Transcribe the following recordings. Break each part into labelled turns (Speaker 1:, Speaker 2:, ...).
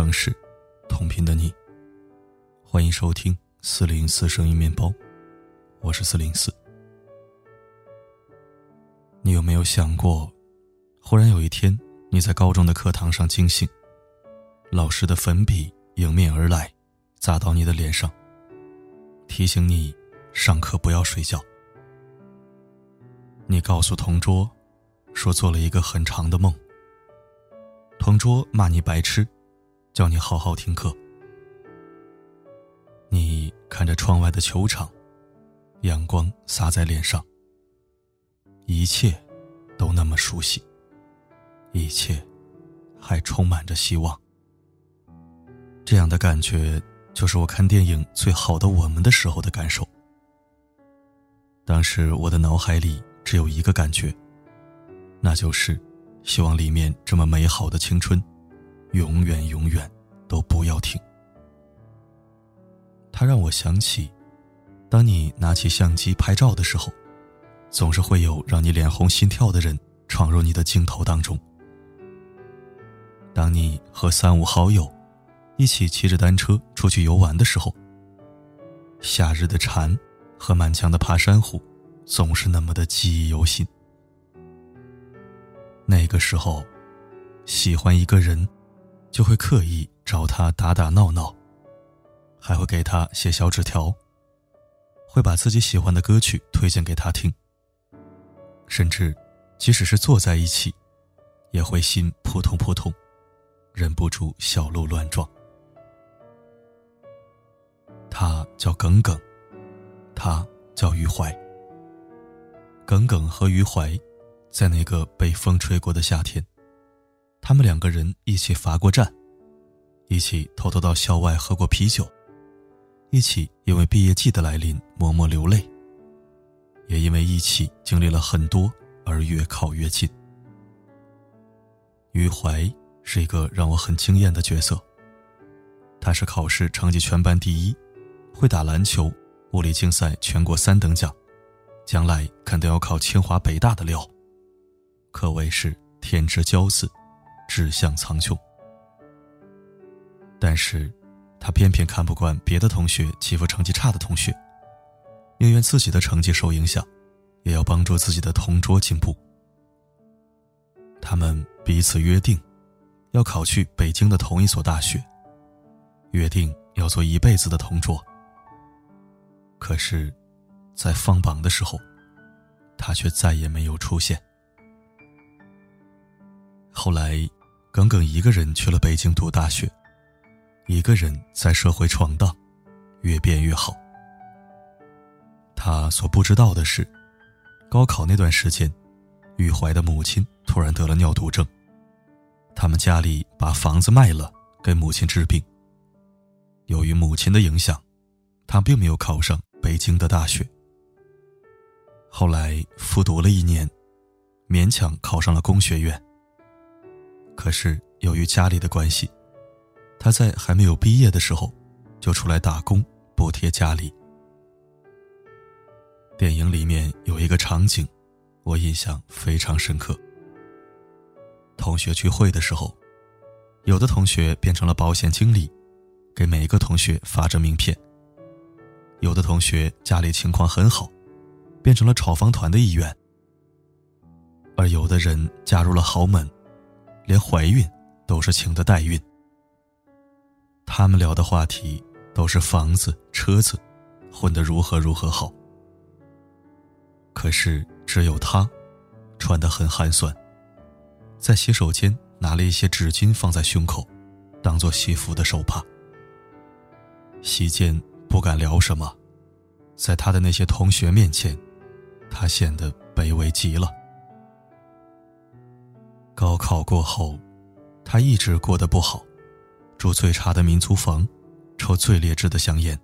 Speaker 1: 城市，同频的你。欢迎收听四零四声音面包，我是四零四。你有没有想过，忽然有一天你在高中的课堂上惊醒，老师的粉笔迎面而来，砸到你的脸上，提醒你上课不要睡觉。你告诉同桌，说做了一个很长的梦。同桌骂你白痴，叫你好好听课。你看着窗外的球场，阳光洒在脸上，一切都那么熟悉，一切还充满着希望。这样的感觉，就是我看电影《最好的我们》的时候的感受。当时我的脑海里只有一个感觉，那就是。希望里面这么美好的青春，永远永远都不要停。它让我想起，当你拿起相机拍照的时候，总是会有让你脸红心跳的人闯入你的镜头当中。当你和三五好友一起骑着单车出去游玩的时候，夏日的蝉和满墙的爬山虎，总是那么的记忆犹新。那个时候，喜欢一个人，就会刻意找他打打闹闹，还会给他写小纸条，会把自己喜欢的歌曲推荐给他听。甚至，即使是坐在一起，也会心扑通扑通，忍不住小鹿乱撞。他叫耿耿，他叫余淮。耿耿和余淮。在那个被风吹过的夏天，他们两个人一起罚过站，一起偷偷到校外喝过啤酒，一起因为毕业季的来临默默流泪，也因为一起经历了很多而越靠越近。余淮是一个让我很惊艳的角色，他是考试成绩全班第一，会打篮球，物理竞赛全国三等奖，将来肯定要考清华北大的料。可谓是天之骄子，志向苍穹。但是，他偏偏看不惯别的同学欺负成绩差的同学，宁愿自己的成绩受影响，也要帮助自己的同桌进步。他们彼此约定，要考去北京的同一所大学，约定要做一辈子的同桌。可是，在放榜的时候，他却再也没有出现。后来，耿耿一个人去了北京读大学，一个人在社会闯荡，越变越好。他所不知道的是，高考那段时间，余淮的母亲突然得了尿毒症，他们家里把房子卖了给母亲治病。由于母亲的影响，他并没有考上北京的大学。后来复读了一年，勉强考上了工学院。可是由于家里的关系，他在还没有毕业的时候，就出来打工补贴家里。电影里面有一个场景，我印象非常深刻。同学聚会的时候，有的同学变成了保险经理，给每一个同学发着名片；有的同学家里情况很好，变成了炒房团的一员；而有的人加入了豪门。连怀孕都是请的代孕。他们聊的话题都是房子、车子，混得如何如何好。可是只有他，穿得很寒酸，在洗手间拿了一些纸巾放在胸口，当做洗服的手帕。席间不敢聊什么，在他的那些同学面前，他显得卑微极了。高考过后，他一直过得不好，住最差的民租房，抽最劣质的香烟。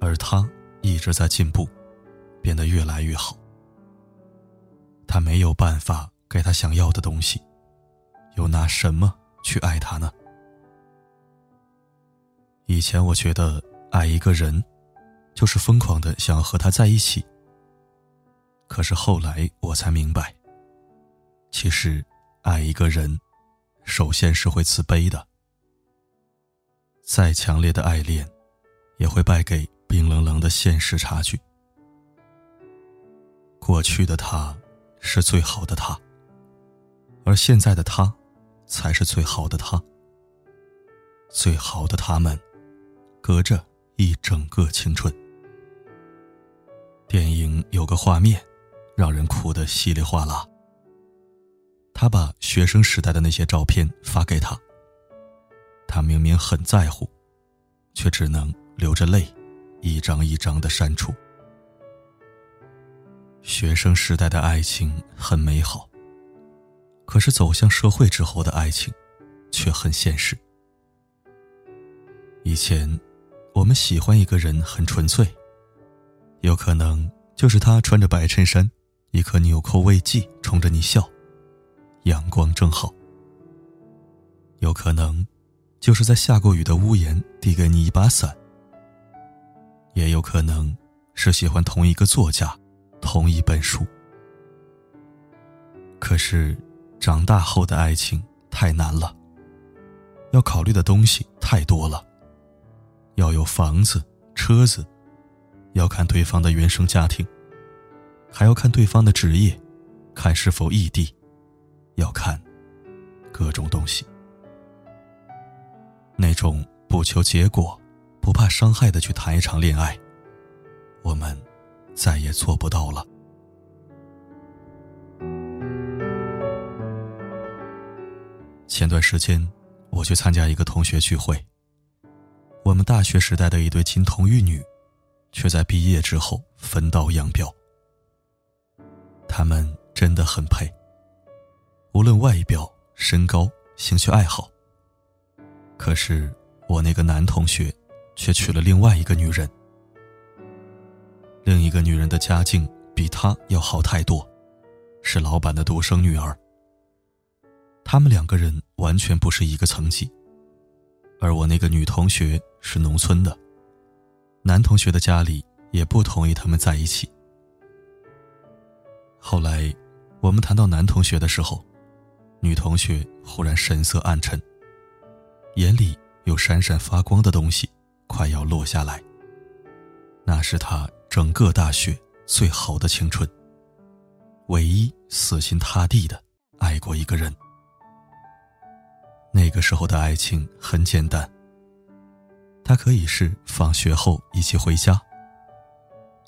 Speaker 1: 而他一直在进步，变得越来越好。他没有办法给他想要的东西，又拿什么去爱他呢？以前我觉得爱一个人，就是疯狂的想要和他在一起。可是后来我才明白。其实，爱一个人，首先是会自卑的。再强烈的爱恋，也会败给冰冷冷的现实差距。过去的他，是最好的他，而现在的他，才是最好的他。最好的他们，隔着一整个青春。电影有个画面，让人哭得稀里哗啦。他把学生时代的那些照片发给他。他明明很在乎，却只能流着泪，一张一张的删除。学生时代的爱情很美好，可是走向社会之后的爱情，却很现实。以前，我们喜欢一个人很纯粹，有可能就是他穿着白衬衫，一颗纽扣未系，冲着你笑，阳光正好。有可能。就是在下过雨的屋檐递给你一把伞，也有可能是喜欢同一个作家、同一本书。可是，长大后的爱情太难了，要考虑的东西太多了，要有房子、车子，要看对方的原生家庭，还要看对方的职业，看是否异地，要看各种东西。那种不求结果、不怕伤害的去谈一场恋爱，我们再也做不到了。前段时间，我去参加一个同学聚会。我们大学时代的一对金童玉女，却在毕业之后分道扬镳。他们真的很配，无论外表、身高、兴趣爱好。可是，我那个男同学，却娶了另外一个女人。另一个女人的家境比他要好太多，是老板的独生女儿。他们两个人完全不是一个层级。而我那个女同学是农村的，男同学的家里也不同意他们在一起。后来，我们谈到男同学的时候，女同学忽然神色暗沉。眼里有闪闪发光的东西，快要落下来。那是她整个大学最好的青春，唯一死心塌地的爱过一个人。那个时候的爱情很简单，他可以是放学后一起回家，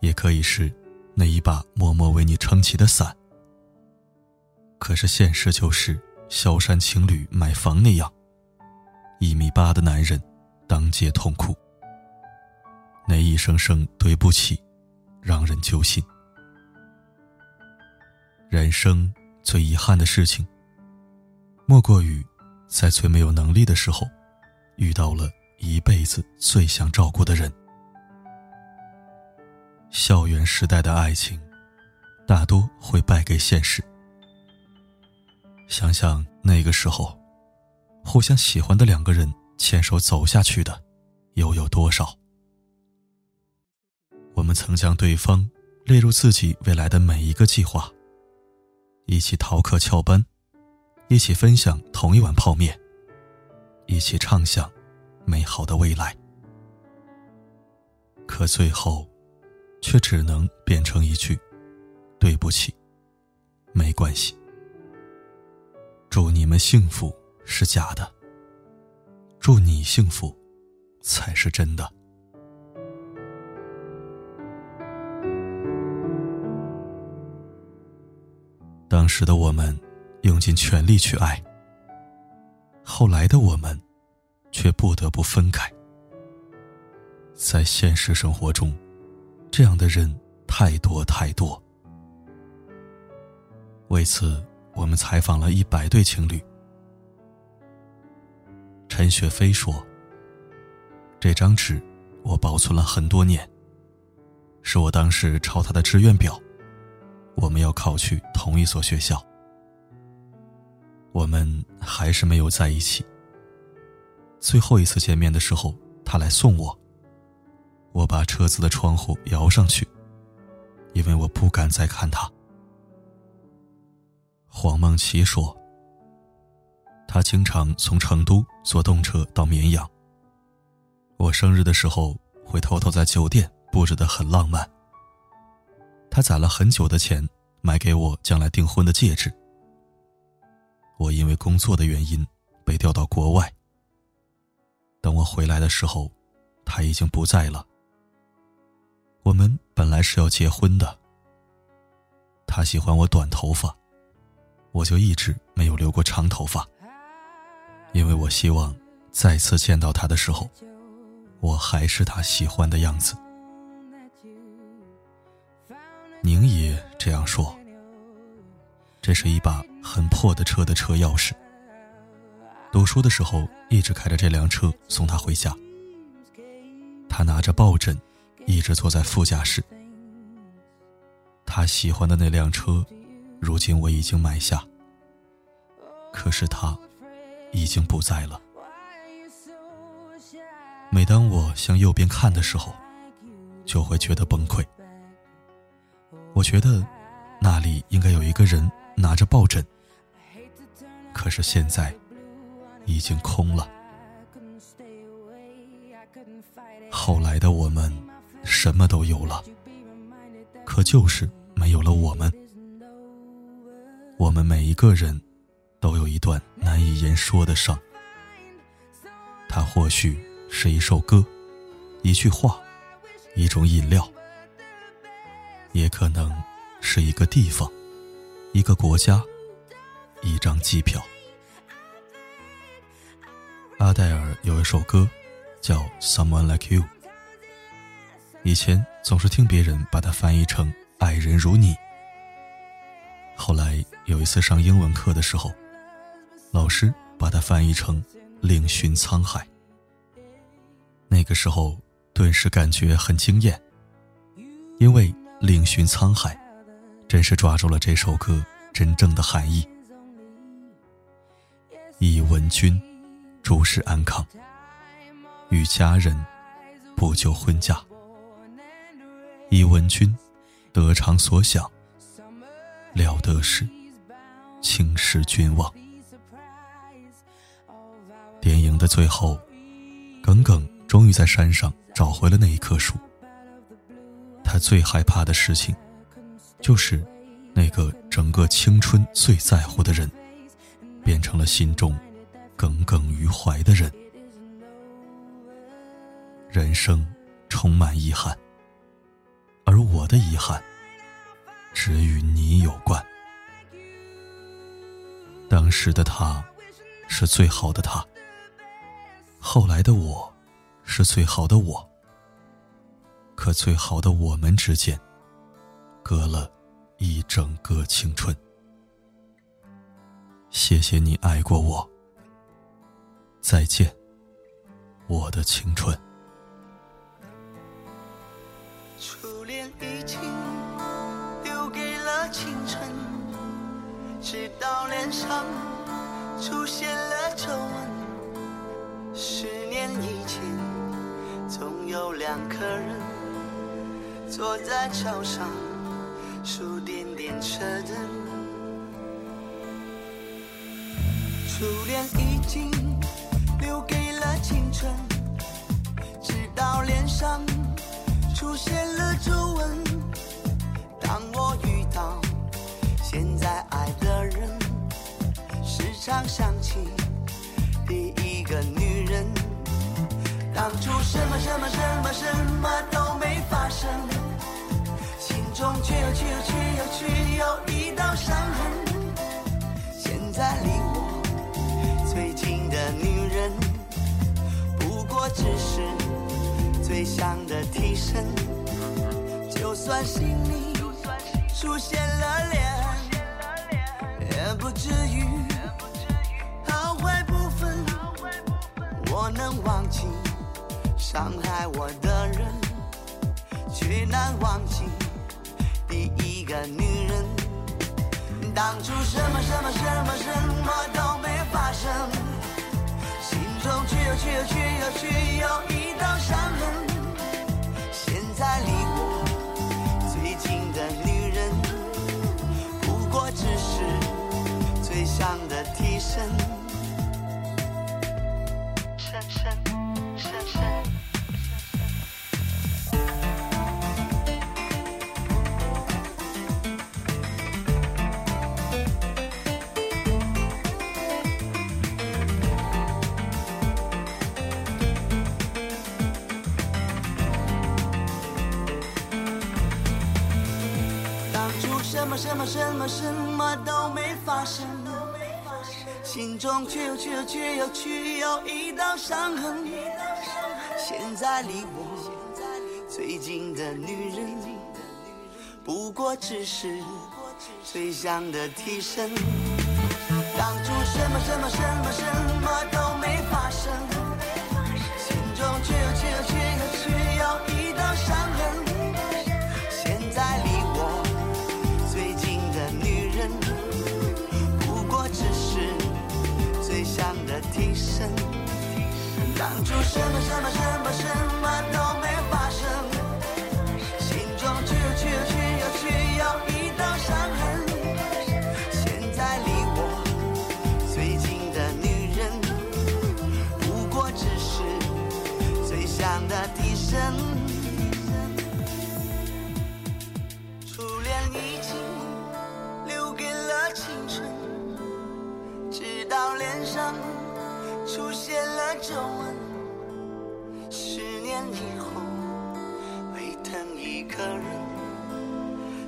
Speaker 1: 也可以是那一把默默为你撑起的伞。可是现实就是萧山情侣买房那样。一米八的男人，当街痛哭。那一声声对不起，让人揪心。人生最遗憾的事情，莫过于在最没有能力的时候，遇到了一辈子最想照顾的人。校园时代的爱情，大多会败给现实。想想那个时候。互相喜欢的两个人牵手走下去的，又有多少？我们曾将对方列入自己未来的每一个计划，一起逃课翘班，一起分享同一碗泡面，一起畅想美好的未来。可最后，却只能变成一句“对不起，没关系”。祝你们幸福。是假的，祝你幸福，才是真的。当时的我们用尽全力去爱，后来的我们却不得不分开。在现实生活中，这样的人太多太多。为此，我们采访了一百对情侣。陈雪飞说：“这张纸，我保存了很多年。是我当时抄他的志愿表，我们要考去同一所学校。我们还是没有在一起。最后一次见面的时候，他来送我。我把车子的窗户摇上去，因为我不敢再看他。”黄梦琪说。他经常从成都坐动车到绵阳。我生日的时候会偷偷在酒店布置的很浪漫。他攒了很久的钱买给我将来订婚的戒指。我因为工作的原因被调到国外。等我回来的时候，他已经不在了。我们本来是要结婚的。他喜欢我短头发，我就一直没有留过长头发，因为我希望再次见到他的时候，我还是他喜欢的样子。宁也这样说。这是一把很破的车的车钥匙。读书的时候一直开着这辆车送他回家。他拿着抱枕，一直坐在副驾驶。他喜欢的那辆车，如今我已经买下。可是他，已经不在了。每当我向右边看的时候，就会觉得崩溃。我觉得，那里应该有一个人拿着抱枕。可是现在，已经空了。后来的我们，什么都有了，可就是没有了我们。我们每一个人，都有一段难以言说的伤。它或许是一首歌，一句话，一种饮料。也可能是一个地方，一个国家，一张机票。阿黛尔有一首歌，叫《Someone Like You》。以前总是听别人把它翻译成“爱人如你”。后来有一次上英文课的时候，老师把它翻译成“另寻沧海”。那个时候，顿时感觉很惊艳，因为。另寻沧海，真是抓住了这首歌真正的含义。忆闻君，诸事安康，与佳人不久婚嫁。忆闻君，得偿所想，了得是青史君望。电影的最后，耿耿终于在山上找回了那一棵树。他最害怕的事情，就是那个整个青春最在乎的人，变成了心中耿耿于怀的人。人生充满遗憾，而我的遗憾，只与你有关。当时的他，是最好的他；后来的我，是最好的我。可最好的我们之间，隔了一整个青春。谢谢你爱过我，再见，我的青春。
Speaker 2: 初恋已经留给了青春，直到脸上出现了皱纹。十年以前，总有两个人。坐在桥上数点点车灯，初恋已经留给了青春，直到脸上出现了皱纹。当初什么什么什么什么都没发生。心中却又却又却又却有一道伤痕。现在离我最近的女人，不过只是最想的替身。就算心里出现了裂，也不至于好坏不分。我能忘记伤害我的人，却难忘记。第一个女人，当初什么什么什么什么都没发生，心中却有却有却有却有一道伤痕。现在离我什么什么什么什么都没发生，心中却又却又却又却有一道伤痕。现在离我最近的女人，不过只是最想的替身。当初什么什么什么什么都当初什么什么什么什么都没发生，心中却有却有却有却有一道伤痕。现在离我最近的女人，不过只是最想的替身。初恋已经留给了青春，直到脸上出现了皱纹。十年以后，会疼一个人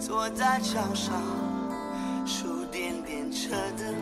Speaker 2: 坐在桥上，数点点车灯。